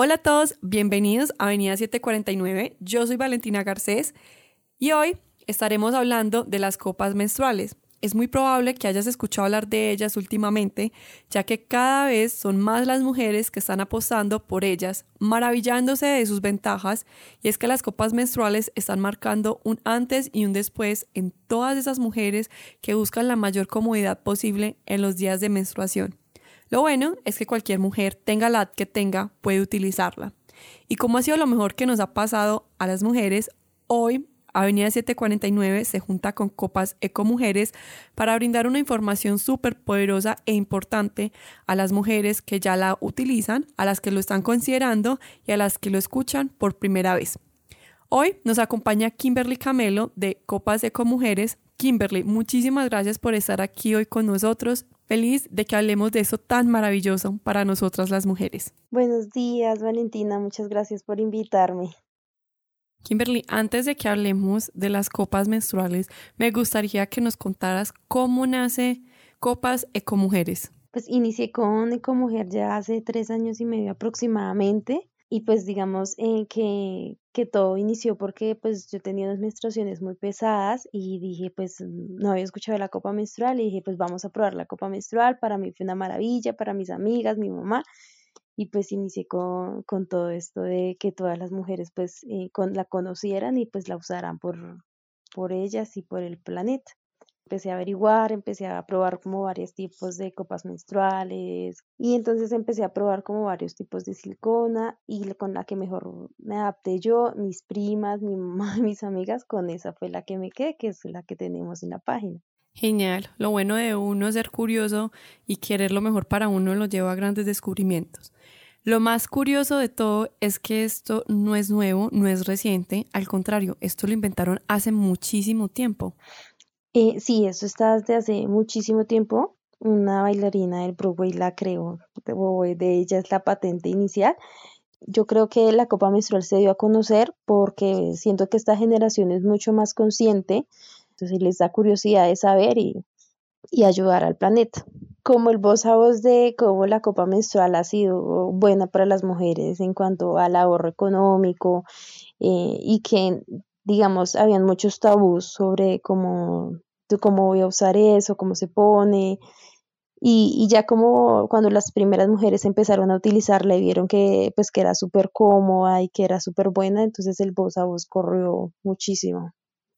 Hola a todos, bienvenidos a Avenida 749. Yo soy Valentina Garcés y hoy estaremos hablando de las copas menstruales. Es muy probable que hayas escuchado hablar de ellas últimamente, ya que cada vez son más las mujeres que están apostando por ellas, maravillándose de sus ventajas, y es que las copas menstruales están marcando un antes y un después en todas esas mujeres que buscan la mayor comodidad posible en los días de menstruación. Lo bueno es que cualquier mujer, tenga la edad que tenga, puede utilizarla. Y como ha sido lo mejor que nos ha pasado a las mujeres, hoy Avenida 749 se junta con Copas Eco Mujeres para brindar una información súper poderosa e importante a las mujeres que ya la utilizan, a las que lo están considerando y a las que lo escuchan por primera vez. Hoy nos acompaña Kimberly Camelo de Copas Eco Mujeres. Kimberly, muchísimas gracias por estar aquí hoy con nosotros. Feliz de que hablemos de eso tan maravilloso para nosotras las mujeres. Buenos días, Valentina. Muchas gracias por invitarme. Kimberly, antes de que hablemos de las copas menstruales, me gustaría que nos contaras cómo nace Copas Ecomujeres. Pues inicié con Ecomujer ya hace tres años y medio aproximadamente y pues digamos eh, que, que, todo inició porque pues yo tenía unas menstruaciones muy pesadas y dije pues no había escuchado la copa menstrual y dije pues vamos a probar la copa menstrual, para mí fue una maravilla, para mis amigas, mi mamá y pues inicié con, con todo esto de que todas las mujeres pues eh, con, la conocieran y pues la usaran por, por ellas y por el planeta empecé a averiguar, empecé a probar como varios tipos de copas menstruales y entonces empecé a probar como varios tipos de silicona y con la que mejor me adapté yo, mis primas, mi mamá, mis amigas, con esa fue la que me quedé, que es la que tenemos en la página. Genial, lo bueno de uno es ser curioso y querer lo mejor para uno lo lleva a grandes descubrimientos. Lo más curioso de todo es que esto no es nuevo, no es reciente, al contrario, esto lo inventaron hace muchísimo tiempo. Eh, sí, eso está desde hace muchísimo tiempo. Una bailarina del Broadway la creó, de ella es la patente inicial. Yo creo que la copa menstrual se dio a conocer porque siento que esta generación es mucho más consciente, entonces les da curiosidad de saber y, y ayudar al planeta. Como el voz a voz de cómo la copa menstrual ha sido buena para las mujeres en cuanto al ahorro económico eh, y que digamos, habían muchos tabús sobre cómo cómo voy a usar eso, cómo se pone. Y, ya como cuando las primeras mujeres empezaron a utilizarla y vieron que pues que era súper cómoda y que era súper buena, entonces el voz a voz corrió muchísimo.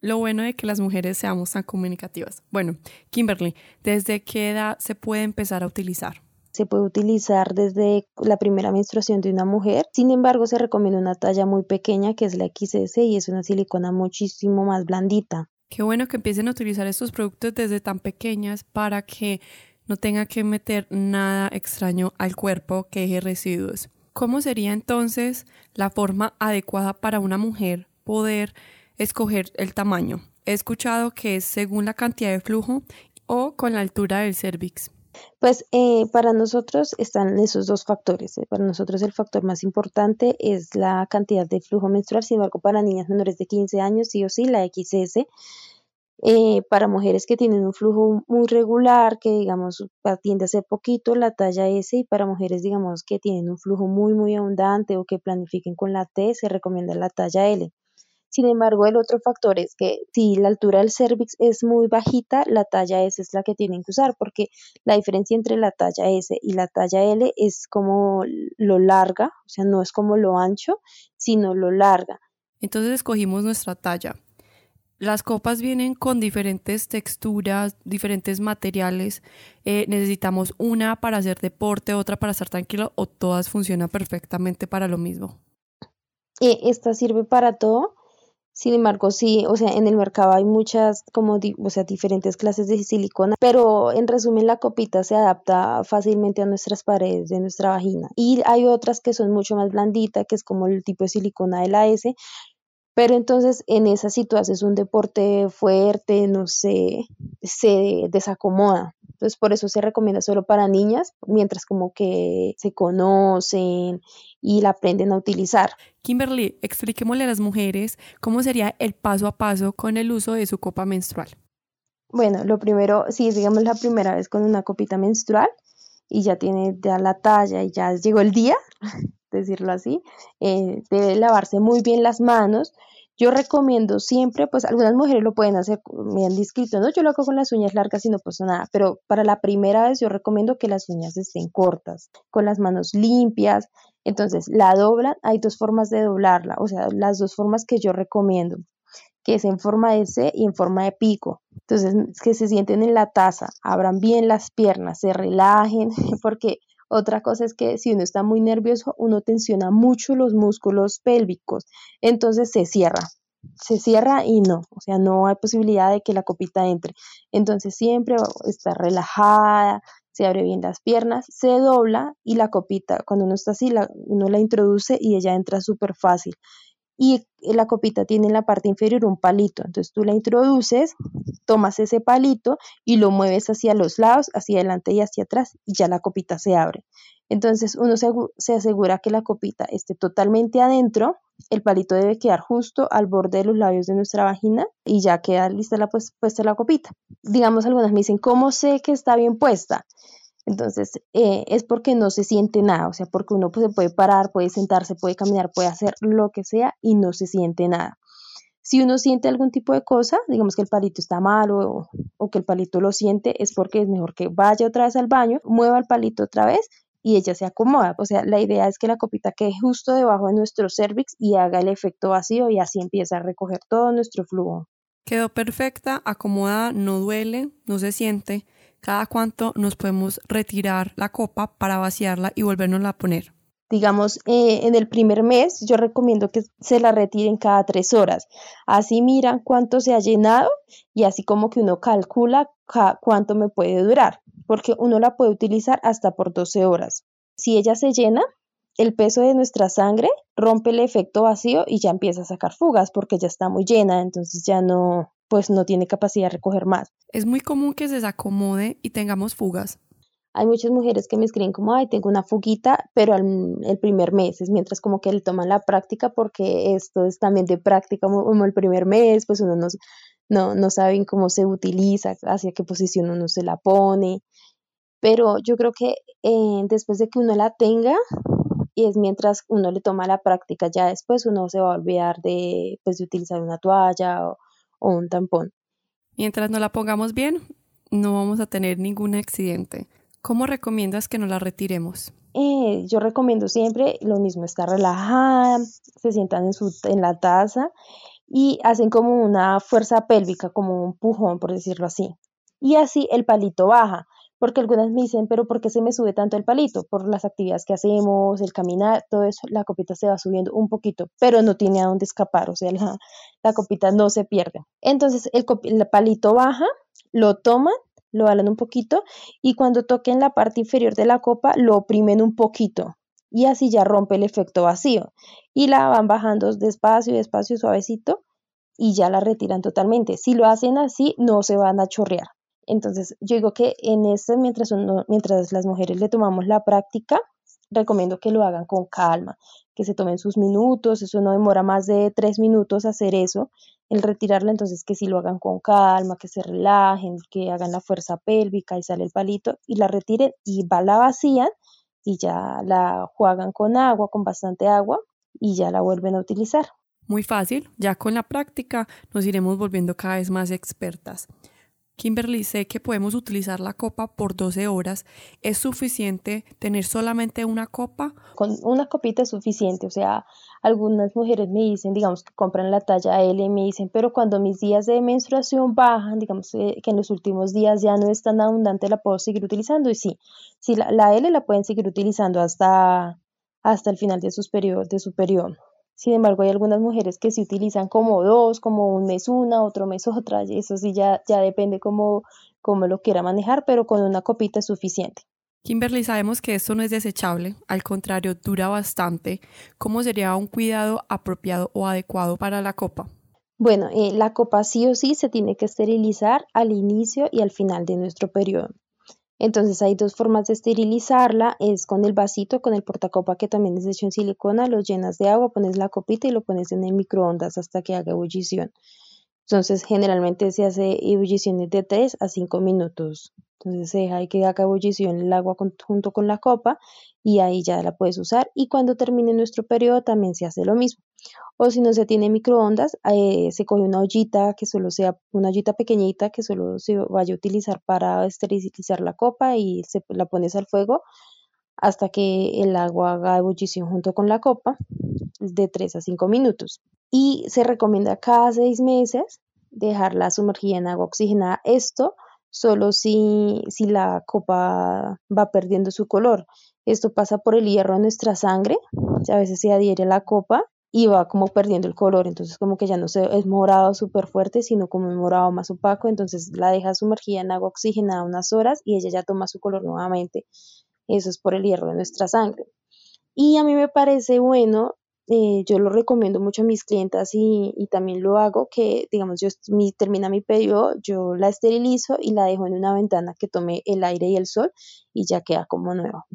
Lo bueno de que las mujeres seamos tan comunicativas. Bueno, Kimberly, ¿desde qué edad se puede empezar a utilizar? Se puede utilizar desde la primera menstruación de una mujer. Sin embargo, se recomienda una talla muy pequeña que es la XS y es una silicona muchísimo más blandita. Qué bueno que empiecen a utilizar estos productos desde tan pequeñas para que no tenga que meter nada extraño al cuerpo que deje residuos. ¿Cómo sería entonces la forma adecuada para una mujer poder escoger el tamaño? He escuchado que es según la cantidad de flujo o con la altura del cervix. Pues eh, para nosotros están esos dos factores. Eh. Para nosotros el factor más importante es la cantidad de flujo menstrual, sin embargo para niñas menores de 15 años sí o sí la XS. Eh, para mujeres que tienen un flujo muy regular, que digamos atiende a ser poquito, la talla S, y para mujeres digamos que tienen un flujo muy muy abundante o que planifiquen con la T, se recomienda la talla L. Sin embargo, el otro factor es que si la altura del cervix es muy bajita, la talla S es la que tienen que usar, porque la diferencia entre la talla S y la talla L es como lo larga, o sea, no es como lo ancho, sino lo larga. Entonces escogimos nuestra talla. Las copas vienen con diferentes texturas, diferentes materiales. Eh, necesitamos una para hacer deporte, otra para estar tranquilo o todas funcionan perfectamente para lo mismo. Eh, esta sirve para todo. Sin embargo, sí, o sea, en el mercado hay muchas, como, o sea, diferentes clases de silicona, pero en resumen la copita se adapta fácilmente a nuestras paredes de nuestra vagina. Y hay otras que son mucho más blanditas, que es como el tipo de silicona de la S, pero entonces en esa situación es un deporte fuerte, no sé, se desacomoda. Entonces por eso se recomienda solo para niñas, mientras como que se conocen y la aprenden a utilizar. Kimberly, expliquémosle a las mujeres cómo sería el paso a paso con el uso de su copa menstrual. Bueno, lo primero, si es digamos la primera vez con una copita menstrual y ya tiene ya la talla y ya llegó el día, decirlo así. Eh, debe lavarse muy bien las manos. Yo recomiendo siempre, pues algunas mujeres lo pueden hacer, me han descrito, ¿no? Yo lo hago con las uñas largas y no pasa nada, pero para la primera vez yo recomiendo que las uñas estén cortas, con las manos limpias. Entonces, la doblan, hay dos formas de doblarla, o sea, las dos formas que yo recomiendo que es en forma de C y en forma de pico. Entonces, que se sienten en la taza, abran bien las piernas, se relajen, porque otra cosa es que si uno está muy nervioso, uno tensiona mucho los músculos pélvicos, entonces se cierra, se cierra y no, o sea, no hay posibilidad de que la copita entre. Entonces siempre está relajada, se abre bien las piernas, se dobla y la copita, cuando uno está así, uno la introduce y ella entra súper fácil y la copita tiene en la parte inferior un palito. Entonces tú la introduces, tomas ese palito y lo mueves hacia los lados, hacia adelante y hacia atrás y ya la copita se abre. Entonces uno se, asegura que la copita esté totalmente adentro. El palito debe quedar justo al borde de los labios de nuestra vagina y ya queda lista la pues, puesta la copita. Digamos, algunas me dicen, ¿cómo sé que está bien puesta? Entonces, eh, es porque no se siente nada, o sea, porque uno pues, se puede parar, puede sentarse, puede caminar, puede hacer lo que sea y no se siente nada. Si uno siente algún tipo de cosa, digamos que el palito está mal o, o que el palito lo siente, es porque es mejor que vaya otra vez al baño, mueva el palito otra vez y ella se acomoda. O sea, la idea es que la copita quede justo debajo de nuestro cervix y haga el efecto vacío y así empieza a recoger todo nuestro flujo. Quedó perfecta, acomodada, no duele, no se siente cada cuánto nos podemos retirar la copa para vaciarla y volvernos a poner. Digamos, eh, en el primer mes yo recomiendo que se la retiren cada tres horas. Así miran cuánto se ha llenado y así como que uno calcula cuánto me puede durar, porque uno la puede utilizar hasta por 12 horas. Si ella se llena, el peso de nuestra sangre rompe el efecto vacío y ya empieza a sacar fugas porque ya está muy llena, entonces ya no, pues no tiene capacidad de recoger más. Es muy común que se desacomode y tengamos fugas. Hay muchas mujeres que me escriben como, ay, tengo una fuguita, pero el primer mes, es mientras como que le toman la práctica porque esto es también de práctica como, el primer mes, pues uno no, no, no sabe cómo se utiliza, hacia qué posición uno se la pone. Pero yo creo que eh, después de que uno la tenga, y es mientras uno le toma la práctica, ya después uno se va a olvidar de, pues, de utilizar una toalla o, o un tampón. Mientras no la pongamos bien, no vamos a tener ningún accidente. ¿Cómo recomiendas que nos la retiremos? Eh, yo recomiendo siempre lo mismo, estar relajada, se sientan en, su, en la taza y hacen como una fuerza pélvica, como un pujón, por decirlo así. Y así el palito baja porque algunas me dicen, pero ¿por qué se me sube tanto el palito? Por las actividades que hacemos, el caminar, todo eso, la copita se va subiendo un poquito, pero no tiene a dónde escapar, o sea, la, copita no se pierde. Entonces, el, el palito baja, lo toman, lo alan un poquito y cuando toquen la parte inferior de la copa, lo oprimen un poquito y así ya rompe el efecto vacío y la van bajando despacio, despacio, suavecito y ya la retiran totalmente. Si lo hacen así, no se van a chorrear. Entonces, yo digo que en esto, mientras, mientras las mujeres le tomamos la práctica, recomiendo que lo hagan con calma, que se tomen sus minutos, eso no demora más de tres minutos hacer eso, el retirarla, entonces que si lo hagan con calma, que se relajen, que hagan la fuerza pélvica y sale el palito y la retiren y va la vacían y ya la juegan con agua, con bastante agua y ya la vuelven a utilizar. Muy fácil, ya con la práctica nos iremos volviendo cada vez más expertas. Kimberly, sé que podemos utilizar la copa por 12 horas. ¿Es suficiente tener solamente una copa? Con una copita es suficiente. O sea, algunas mujeres me dicen, digamos, que compran la talla L y me dicen, pero cuando mis días de menstruación bajan, digamos que en los últimos días ya no es tan abundante, la puedo seguir utilizando. Y sí, sí la, la L la pueden seguir utilizando hasta, hasta el final de, sus de su periodo. Sin embargo, hay algunas mujeres que se utilizan como dos, como un mes una, otro mes otra, y eso sí ya, ya depende cómo, cómo lo quiera manejar, pero con una copita es suficiente. Kimberly, sabemos que esto no es desechable, al contrario, dura bastante. ¿Cómo sería un cuidado apropiado o adecuado para la copa? Bueno, eh, la copa sí o sí se tiene que esterilizar al inicio y al final de nuestro periodo. Entonces hay dos formas de esterilizarla, es con el vasito, con el portacopa que también es hecho en silicona, lo llenas de agua, pones la copita y lo pones en el microondas hasta que haga ebullición. Entonces, generalmente se hace ebulliciones de 3 a 5 minutos. Entonces, se deja que haga ebullición el agua junto con la copa y ahí ya la puedes usar. Y cuando termine nuestro periodo también se hace lo mismo. O si no se tiene microondas, eh, se coge una ollita que solo sea una ollita pequeñita que solo se vaya a utilizar para esterilizar la copa y se la pones al fuego hasta que el agua haga ebullición junto con la copa de 3 a 5 minutos. Y se recomienda cada 6 meses dejarla sumergida en agua oxigenada. Esto solo si, si la copa va perdiendo su color. Esto pasa por el hierro en nuestra sangre. A veces se adhiere a la copa y va como perdiendo el color, entonces como que ya no se, es morado súper fuerte, sino como un morado más opaco, entonces la deja sumergida en agua oxigenada unas horas y ella ya toma su color nuevamente. Eso es por el hierro de nuestra sangre. Y a mí me parece bueno, eh, yo lo recomiendo mucho a mis clientas y, también lo hago, que digamos, yo mi, termina mi periodo, yo la esterilizo y la dejo en una ventana que tome el aire y el sol y ya queda como nueva.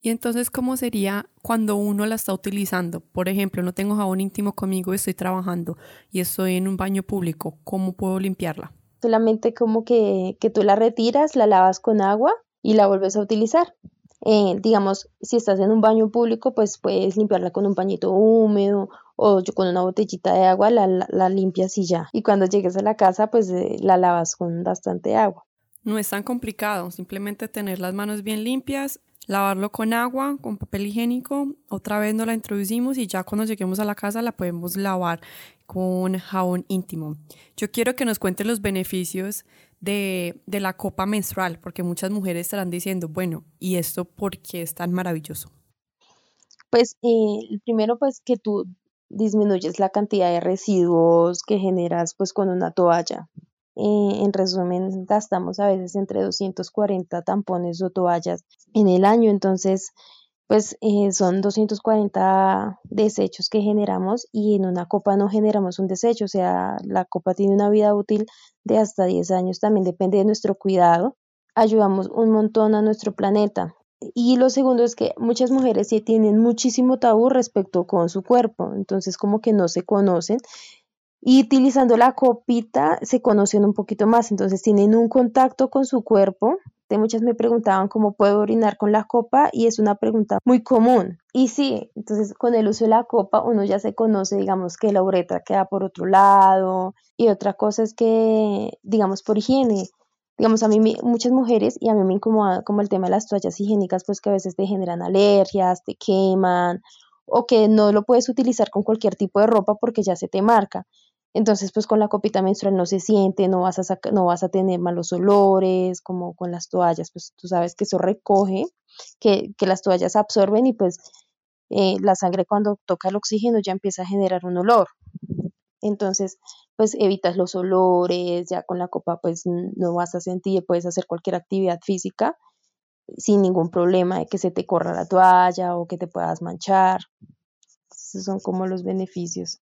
Y entonces, ¿cómo sería cuando uno la está utilizando? Por ejemplo, no tengo jabón íntimo conmigo, estoy trabajando y estoy en un baño público. ¿Cómo puedo limpiarla? Solamente como que, que tú la retiras, la lavas con agua y la vuelves a utilizar. Eh, digamos, si estás en un baño público, pues puedes limpiarla con un pañito húmedo o con una botellita de agua, la, la, limpias y ya. Y cuando llegues a la casa, pues eh, la lavas con bastante agua. No es tan complicado, simplemente tener las manos bien limpias, lavarlo con agua, con papel higiénico, otra vez nos la introducimos y ya cuando lleguemos a la casa la podemos lavar con jabón íntimo. Yo quiero que nos cuente los beneficios de, la copa menstrual, porque muchas mujeres estarán diciendo, bueno, ¿y esto por qué es tan maravilloso? Pues eh, primero pues que tú disminuyes la cantidad de residuos que generas pues con una toalla. Eh, en resumen, gastamos a veces entre 240 tampones o toallas en el año, entonces, pues eh, son 240 desechos que generamos y en una copa no generamos un desecho, o sea, la copa tiene una vida útil de hasta 10 años, también depende de nuestro cuidado. Ayudamos un montón a nuestro planeta. Y lo segundo es que muchas mujeres sí tienen muchísimo tabú respecto con su cuerpo, entonces como que no se conocen y utilizando la copita se conocen un poquito más, entonces tienen un contacto con su cuerpo. De muchas me preguntaban cómo puedo orinar con la copa y es una pregunta muy común. Y sí, entonces con el uso de la copa uno ya se conoce, digamos que la uretra queda por otro lado y otra cosa es que, digamos, por higiene, digamos, a mí muchas mujeres y a mí me incomoda como el tema de las toallas higiénicas, pues que a veces te generan alergias, te queman o que no lo puedes utilizar con cualquier tipo de ropa porque ya se te marca. Entonces, pues con la copita menstrual no se siente, no vas a no vas a tener malos olores, como con las toallas, pues tú sabes que eso recoge, que, las toallas absorben y pues eh, la sangre cuando toca el oxígeno ya empieza a generar un olor. Entonces, pues evitas los olores, ya con la copa pues no vas a sentir, puedes hacer cualquier actividad física sin ningún problema de que se te corra la toalla o que te puedas manchar. Esos son como los beneficios.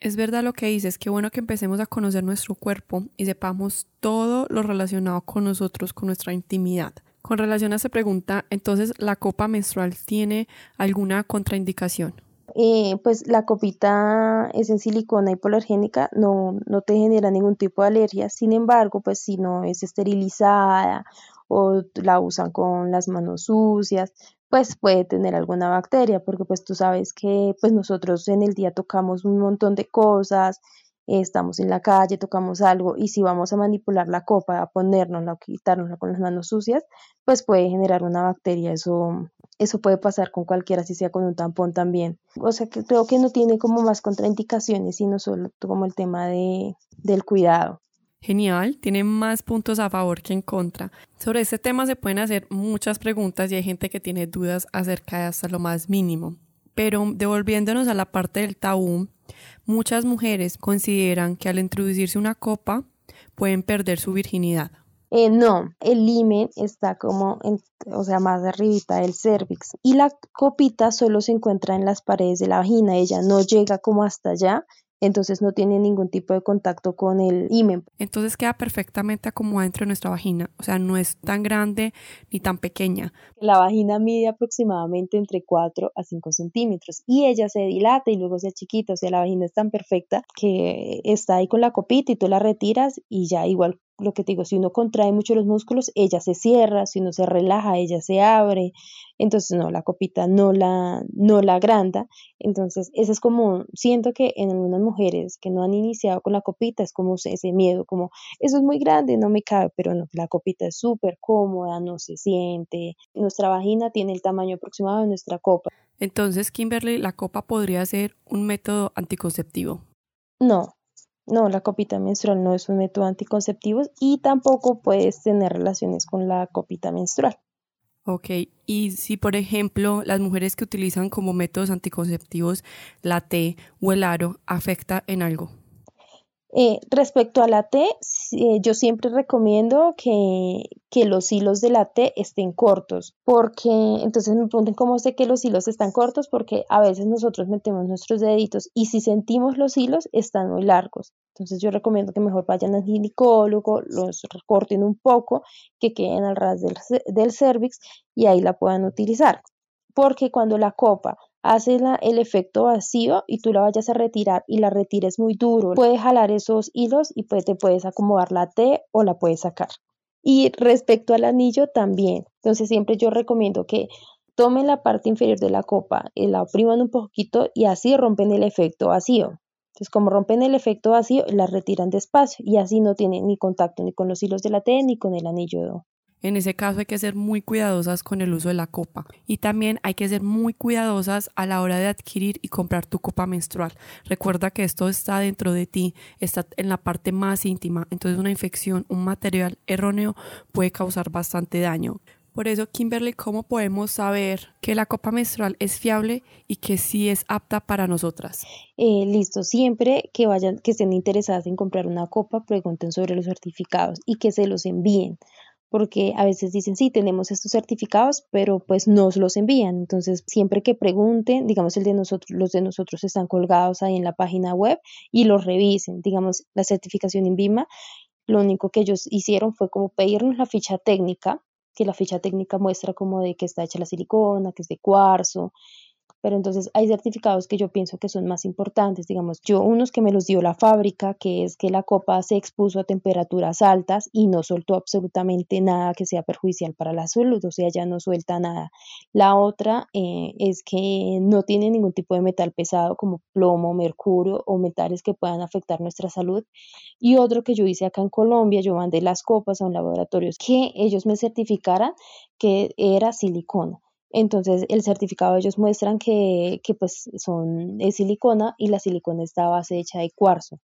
Es verdad lo que dices, qué bueno que empecemos a conocer nuestro cuerpo y sepamos todo lo relacionado con nosotros, con nuestra intimidad. Con relación a esa pregunta, entonces, ¿la copa menstrual tiene alguna contraindicación? Eh, pues la copita es en silicona hipoalergénica, no, no te genera ningún tipo de alergia, sin embargo, pues si no es esterilizada o la usan con las manos sucias, pues puede tener alguna bacteria, porque pues tú sabes que pues nosotros en el día tocamos un montón de cosas, estamos en la calle, tocamos algo y si vamos a manipular la copa, a ponérnosla o quitárnosla con las manos sucias, pues puede generar una bacteria, eso, eso puede pasar con cualquiera, si sea con un tampón también. O sea que creo que no tiene como más contraindicaciones, sino solo como el tema de, del cuidado. Genial, tiene más puntos a favor que en contra. Sobre este tema se pueden hacer muchas preguntas y hay gente que tiene dudas acerca de hasta lo más mínimo. Pero devolviéndonos a la parte del tabú, muchas mujeres consideran que al introducirse una copa pueden perder su virginidad. Eh, no, el limen está como, o sea, más arribita del cervix y la copita solo se encuentra en las paredes de la vagina, ella no llega como hasta allá entonces no tiene ningún tipo de contacto con el himen. Entonces queda perfectamente acomodada dentro de nuestra vagina, o sea, no es tan grande ni tan pequeña. La vagina mide aproximadamente entre 4 a 5 centímetros y ella se dilata y luego se chiquita, o sea, la vagina es tan perfecta que está ahí con la copita y tú la retiras y ya igual lo que te digo, si uno contrae mucho los músculos, ella se cierra, si uno se relaja, ella se abre, entonces no, la copita no la, no la agranda, entonces eso es como, siento que en algunas mujeres que no han iniciado con la copita es como ese miedo, como eso es muy grande, no me cabe, pero no, la copita es súper cómoda, no se siente, nuestra vagina tiene el tamaño aproximado de nuestra copa. Entonces, Kimberly, ¿la copa podría ser un método anticonceptivo? No, no, la copita menstrual no es un método anticonceptivo y tampoco puedes tener relaciones con la copita menstrual. Ok, y si por ejemplo las mujeres que utilizan como métodos anticonceptivos la T o el aro afecta en algo. Eh, respecto a la T, eh, yo siempre recomiendo que, que, los hilos de la T estén cortos, porque entonces me preguntan cómo sé que los hilos están cortos, porque a veces nosotros metemos nuestros deditos y si sentimos los hilos están muy largos. Entonces yo recomiendo que mejor vayan al ginecólogo, los recorten un poco, que queden al ras del, del cervix y ahí la puedan utilizar. Porque cuando la copa hace el efecto vacío y tú la vayas a retirar y la retires muy duro, puedes jalar esos hilos y pues te puedes acomodar la T o la puedes sacar. Y respecto al anillo también, entonces siempre yo recomiendo que tomen la parte inferior de la copa, y la opriman un poquito y así rompen el efecto vacío. Entonces, como rompen el efecto vacío, la retiran despacio y así no tienen ni contacto ni con los hilos de la T ni con el anillo en ese caso hay que ser muy cuidadosas con el uso de la copa y también hay que ser muy cuidadosas a la hora de adquirir y comprar tu copa menstrual. Recuerda que esto está dentro de ti, está en la parte más íntima, entonces una infección, un material erróneo puede causar bastante daño. Por eso, Kimberly, ¿cómo podemos saber que la copa menstrual es fiable y que sí es apta para nosotras? Eh, listo, siempre que vayan, que estén interesadas en comprar una copa, pregunten sobre los certificados y que se los envíen porque a veces dicen, sí, tenemos estos certificados, pero pues nos los envían. Entonces, siempre que pregunten, digamos, el de nosotros, los de nosotros están colgados ahí en la página web y los revisen. Digamos, la certificación en BIMA, lo único que ellos hicieron fue como pedirnos la ficha técnica, que la ficha técnica muestra como de que está hecha la silicona, que es de cuarzo, pero entonces hay certificados que yo pienso que son más importantes, digamos, yo unos que me los dio la fábrica, que es que la copa se expuso a temperaturas altas y no soltó absolutamente nada que sea perjudicial para la salud, o sea, ya no suelta nada. La otra eh, es que no tiene ningún tipo de metal pesado como plomo, mercurio o metales que puedan afectar nuestra salud. Y otro que yo hice acá en Colombia, yo mandé las copas a un laboratorio que ellos me certificaran que era silicona. Entonces el certificado ellos muestran que, que pues son de silicona y la silicona está a base hecha de cuarzo.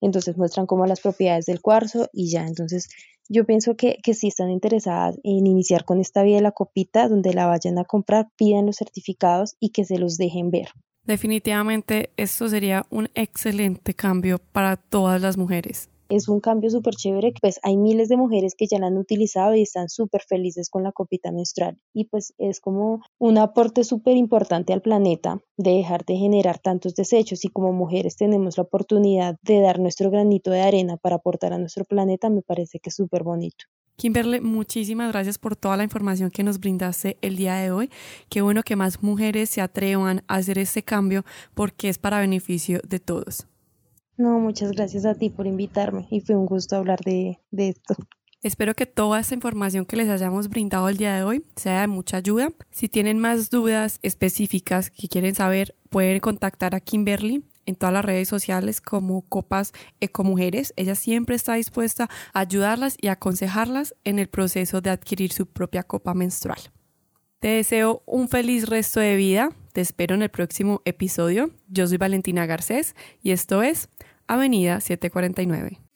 Entonces muestran como las propiedades del cuarzo y ya. Entonces yo pienso que, que si están interesadas en iniciar con esta vía de la copita, donde la vayan a comprar, pidan los certificados y que se los dejen ver. Definitivamente esto sería un excelente cambio para todas las mujeres es un cambio súper chévere, pues hay miles de mujeres que ya la han utilizado y están súper felices con la copita menstrual y pues es como un aporte súper importante al planeta de dejar de generar tantos desechos y como mujeres tenemos la oportunidad de dar nuestro granito de arena para aportar a nuestro planeta, me parece que es súper bonito. Kimberly, muchísimas gracias por toda la información que nos brindaste el día de hoy. Qué bueno que más mujeres se atrevan a hacer este cambio porque es para beneficio de todos. No, muchas gracias a ti por invitarme y fue un gusto hablar de, esto. Espero que toda esta información que les hayamos brindado el día de hoy sea de mucha ayuda. Si tienen más dudas específicas que quieren saber, pueden contactar a Kimberly en todas las redes sociales como Copas Ecomujeres. Ella siempre está dispuesta a ayudarlas y aconsejarlas en el proceso de adquirir su propia copa menstrual. Te deseo un feliz resto de vida. Te espero en el próximo episodio. Yo soy Valentina Garcés y esto es Avenida 749.